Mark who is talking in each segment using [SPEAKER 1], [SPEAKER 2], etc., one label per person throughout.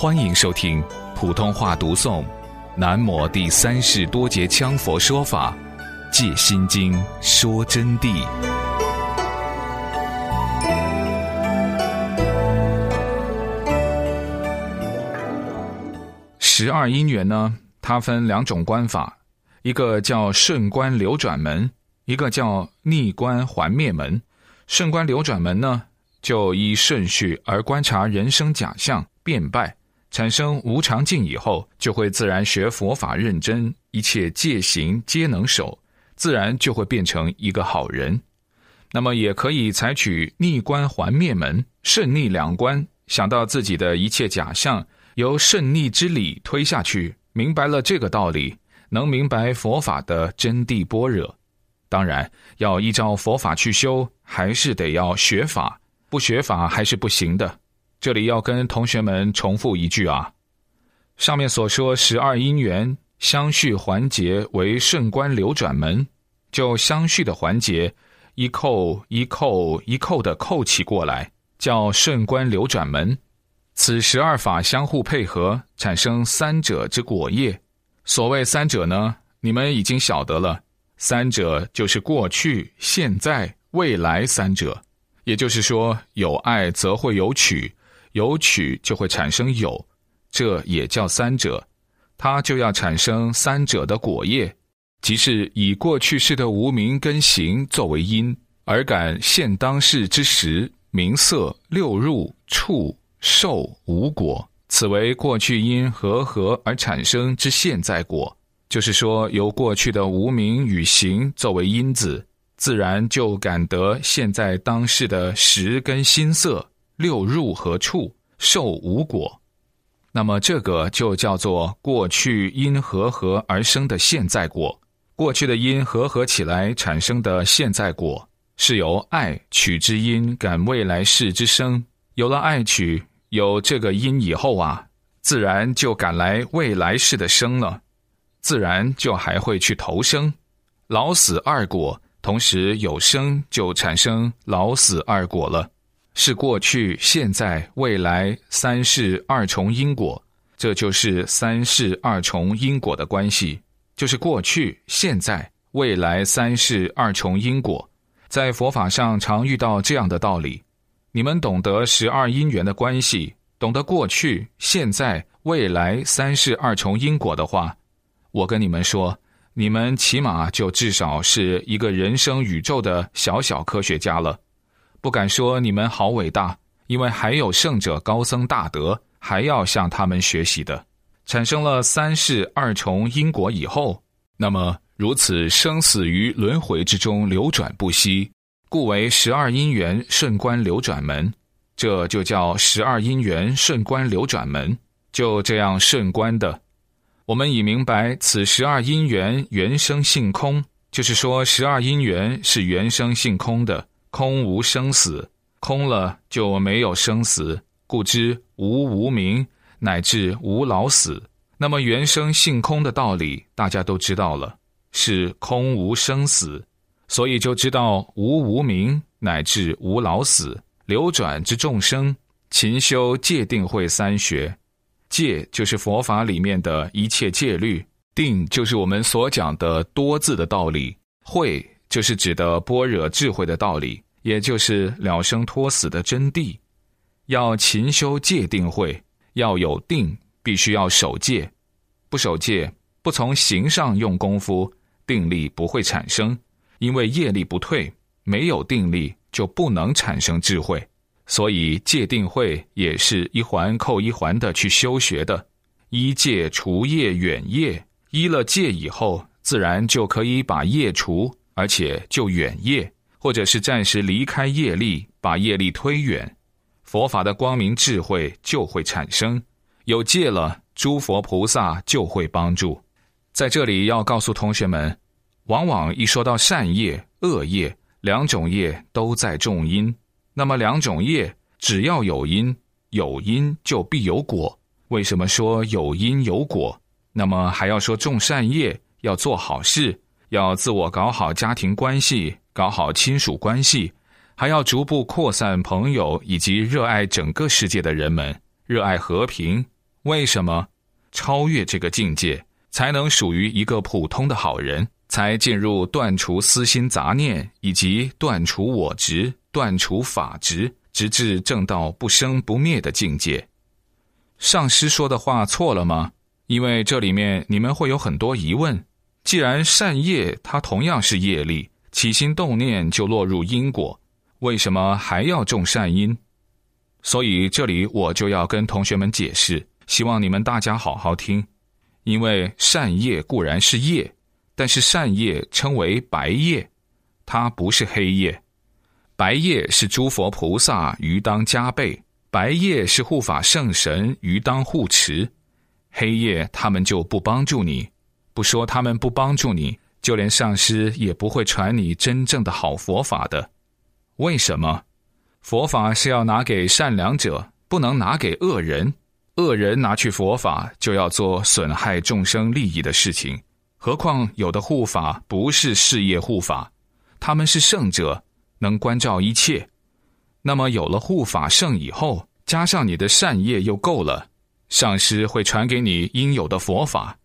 [SPEAKER 1] 欢迎收听普通话读诵《南摩第三世多杰羌佛说法·借心经说真谛》。十二因缘呢，它分两种观法，一个叫顺观流转门，一个叫逆观还灭门。顺观流转门呢，就依顺序而观察人生假象变败，产生无常境以后，就会自然学佛法认真，一切戒行皆能守，自然就会变成一个好人。那么也可以采取逆观还灭门，胜逆两观，想到自己的一切假象，由胜逆之理推下去，明白了这个道理，能明白佛法的真谛般若。当然要依照佛法去修，还是得要学法，不学法还是不行的。这里要跟同学们重复一句啊，上面所说十二因缘相续环节为顺观流转门，就相续的环节一扣一扣一扣的扣起过来，叫顺观流转门。此十二法相互配合，产生三者之果业。所谓三者呢，你们已经晓得了。三者就是过去、现在、未来三者，也就是说，有爱则会有取，有取就会产生有，这也叫三者。它就要产生三者的果业，即是以过去世的无名跟行作为因，而感现当世之时名色六入触受无果，此为过去因和合而产生之现在果。就是说，由过去的无名与行作为因子，自然就感得现在当世的时跟心色六入和处受无果。那么这个就叫做过去因和合而生的现在果。过去的因和合起来产生的现在果，是由爱取之因感未来世之生。有了爱取，有这个因以后啊，自然就赶来未来世的生了。自然就还会去投生，老死二果，同时有生就产生老死二果了，是过去、现在、未来三世二重因果，这就是三世二重因果的关系，就是过去、现在、未来三世二重因果，在佛法上常遇到这样的道理。你们懂得十二因缘的关系，懂得过去、现在、未来三世二重因果的话。我跟你们说，你们起码就至少是一个人生宇宙的小小科学家了。不敢说你们好伟大，因为还有圣者高僧大德还要向他们学习的。产生了三世二重因果以后，那么如此生死于轮回之中流转不息，故为十二因缘顺观流转门。这就叫十二因缘顺观流转门，就这样顺观的。我们已明白，此十二因缘原生性空，就是说，十二因缘是原生性空的，空无生死，空了就没有生死，故知无无明，乃至无老死。那么，原生性空的道理，大家都知道了，是空无生死，所以就知道无无明，乃至无老死。流转之众生，勤修戒定慧三学。戒就是佛法里面的一切戒律，定就是我们所讲的多字的道理，慧就是指的般若智慧的道理，也就是了生脱死的真谛。要勤修戒定慧，要有定，必须要守戒。不守戒，不从行上用功夫，定力不会产生，因为业力不退，没有定力就不能产生智慧。所以戒定慧也是一环扣一环的去修学的，依戒除业远业，依了戒以后，自然就可以把业除，而且就远业，或者是暂时离开业力，把业力推远，佛法的光明智慧就会产生。有戒了，诸佛菩萨就会帮助。在这里要告诉同学们，往往一说到善业、恶业两种业，都在重因。那么两种业，只要有因，有因就必有果。为什么说有因有果？那么还要说种善业，要做好事，要自我搞好家庭关系，搞好亲属关系，还要逐步扩散朋友以及热爱整个世界的人们，热爱和平。为什么？超越这个境界，才能属于一个普通的好人，才进入断除私心杂念以及断除我执、断除法执，直至正到不生不灭的境界。上师说的话错了吗？因为这里面你们会有很多疑问。既然善业它同样是业力，起心动念就落入因果，为什么还要种善因？所以这里我就要跟同学们解释。希望你们大家好好听，因为善业固然是业，但是善业称为白业，它不是黑业。白业是诸佛菩萨于当加倍，白业是护法圣神于当护持，黑业他们就不帮助你。不说他们不帮助你，就连上师也不会传你真正的好佛法的。为什么？佛法是要拿给善良者，不能拿给恶人。恶人拿去佛法，就要做损害众生利益的事情。何况有的护法不是事业护法，他们是圣者，能关照一切。那么有了护法圣以后，加上你的善业又够了，上师会传给你应有的佛法，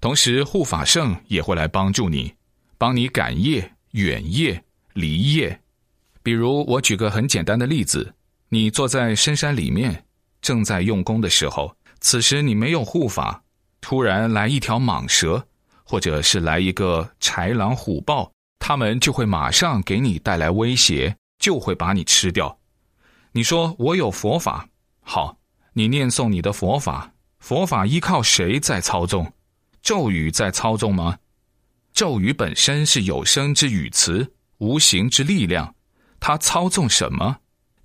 [SPEAKER 1] 同时护法圣也会来帮助你，帮你赶业、远业、离业。比如我举个很简单的例子，你坐在深山里面。正在用功的时候，此时你没有护法，突然来一条蟒蛇，或者是来一个豺狼虎豹，他们就会马上给你带来威胁，就会把你吃掉。你说我有佛法，好，你念诵你的佛法，佛法依靠谁在操纵？咒语在操纵吗？咒语本身是有声之语词，无形之力量，它操纵什么？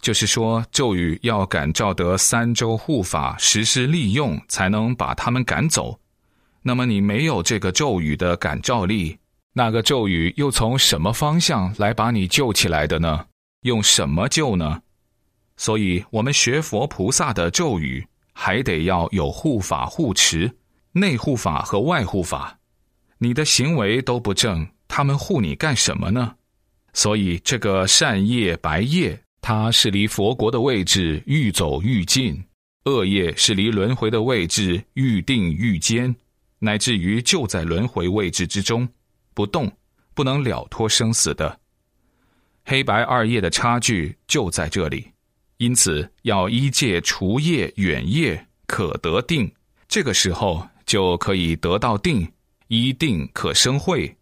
[SPEAKER 1] 就是说，咒语要感召得三周护法实施利用，才能把他们赶走。那么你没有这个咒语的感召力，那个咒语又从什么方向来把你救起来的呢？用什么救呢？所以，我们学佛菩萨的咒语，还得要有护法护持，内护法和外护法。你的行为都不正，他们护你干什么呢？所以，这个善业白业。它是离佛国的位置愈走愈近，恶业是离轮回的位置愈定愈坚，乃至于就在轮回位置之中不动，不能了脱生死的。黑白二业的差距就在这里，因此要依借除业远业可得定，这个时候就可以得到定，一定可生慧，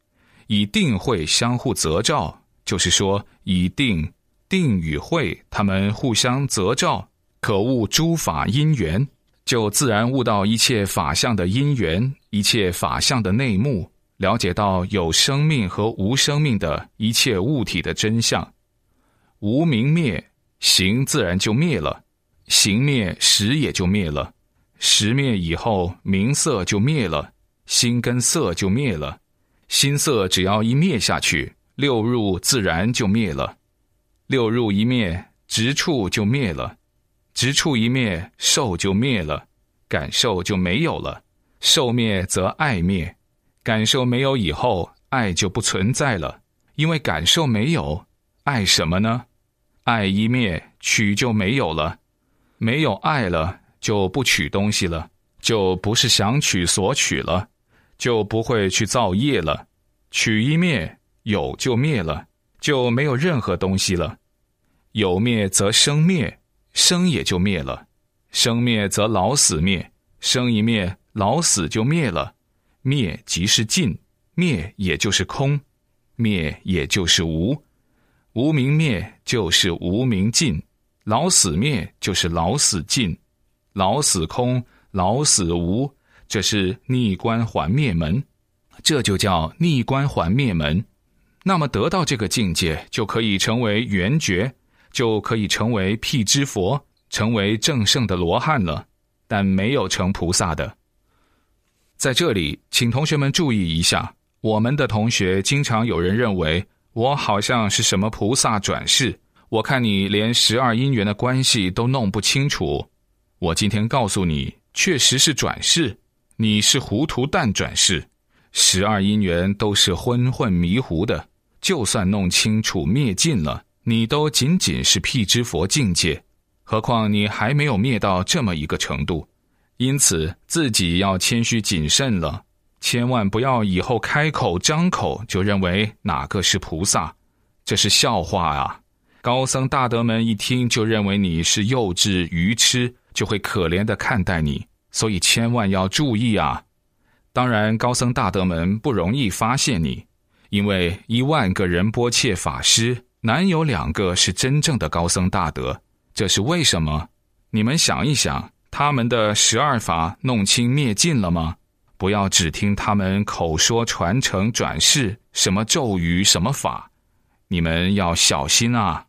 [SPEAKER 1] 以定慧相互择照，就是说以定。定与慧，他们互相择照，可悟诸法因缘，就自然悟到一切法相的因缘，一切法相的内幕，了解到有生命和无生命的一切物体的真相。无明灭，行自然就灭了；行灭，识也就灭了；十灭以后，名色就灭了，心跟色就灭了。心色只要一灭下去，六入自然就灭了。六入一灭，直处就灭了；直处一灭，受就灭了，感受就没有了。受灭则爱灭，感受没有以后，爱就不存在了。因为感受没有，爱什么呢？爱一灭，取就没有了。没有爱了，就不取东西了，就不是想取所取了，就不会去造业了。取一灭，有就灭了。就没有任何东西了，有灭则生灭，生也就灭了；生灭则老死灭，生一灭，老死就灭了。灭即是尽，灭也就是空，灭也就是无。无明灭就是无明尽，老死灭就是老死尽，老死空，老死无，这是逆观还灭门，这就叫逆观还灭门。那么得到这个境界，就可以成为圆觉，就可以成为辟支佛，成为正圣的罗汉了。但没有成菩萨的。在这里，请同学们注意一下，我们的同学经常有人认为我好像是什么菩萨转世。我看你连十二因缘的关系都弄不清楚。我今天告诉你，确实是转世，你是糊涂蛋转世。十二因缘都是昏混迷糊的，就算弄清楚灭尽了，你都仅仅是辟支佛境界，何况你还没有灭到这么一个程度。因此自己要谦虚谨慎了，千万不要以后开口张口就认为哪个是菩萨，这是笑话啊！高僧大德们一听就认为你是幼稚愚痴，就会可怜的看待你，所以千万要注意啊！当然，高僧大德们不容易发现你，因为一万个人波切法师，难有两个是真正的高僧大德。这是为什么？你们想一想。他们的十二法弄清灭尽了吗？不要只听他们口说传承转世什么咒语什么法，你们要小心啊！